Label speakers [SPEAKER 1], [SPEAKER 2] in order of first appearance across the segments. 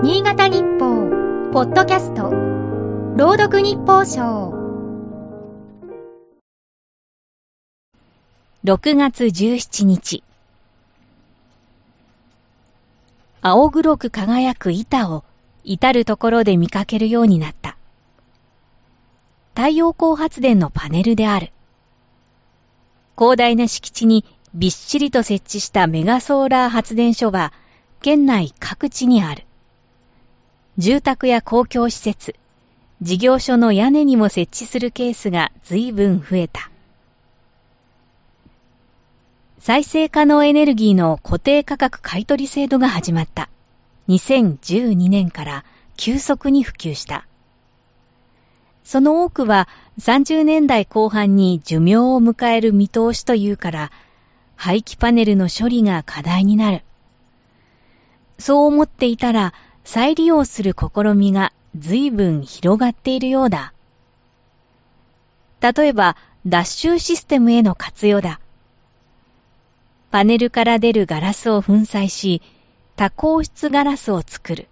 [SPEAKER 1] 新潟日報、ポッドキャスト、朗読日報賞。
[SPEAKER 2] 6月17日。青黒く輝く板を至るところで見かけるようになった。太陽光発電のパネルである。広大な敷地にびっしりと設置したメガソーラー発電所は県内各地にある。住宅や公共施設、事業所の屋根にも設置するケースが随分増えた。再生可能エネルギーの固定価格買取制度が始まった。2012年から急速に普及した。その多くは30年代後半に寿命を迎える見通しというから、廃棄パネルの処理が課題になる。そう思っていたら、再利用する試みが随分広がっているようだ。例えば、脱臭システムへの活用だ。パネルから出るガラスを粉砕し、多孔質ガラスを作る。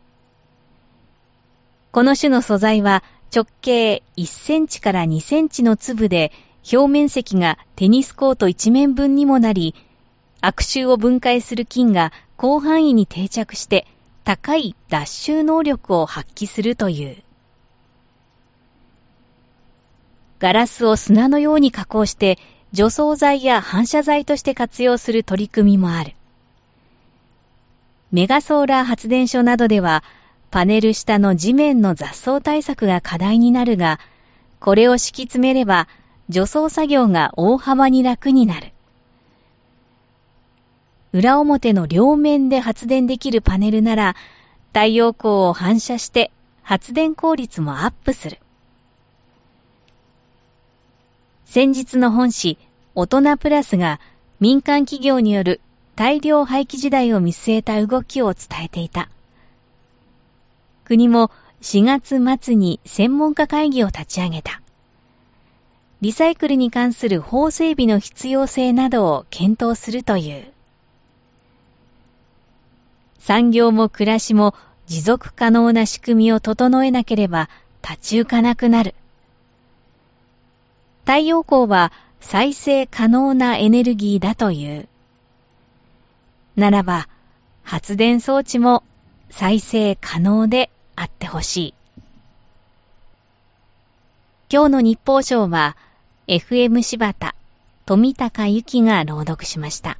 [SPEAKER 2] この種の素材は直径1センチから2センチの粒で表面積がテニスコート一面分にもなり、悪臭を分解する菌が広範囲に定着して高い脱臭能力を発揮するという。ガラスを砂のように加工して除草剤や反射剤として活用する取り組みもある。メガソーラー発電所などではパネル下の地面の雑草対策が課題になるが、これを敷き詰めれば除草作業が大幅に楽になる。裏表の両面で発電できるパネルなら、太陽光を反射して発電効率もアップする。先日の本誌、大人プラスが民間企業による大量廃棄時代を見据えた動きを伝えていた。国も4月末に専門家会議を立ち上げた。リサイクルに関する法整備の必要性などを検討するという。産業も暮らしも持続可能な仕組みを整えなければ立ち行かなくなる。太陽光は再生可能なエネルギーだという。ならば、発電装置も再生可能であってほしい。今日の日報賞は、FM 柴田、富高由紀が朗読しました。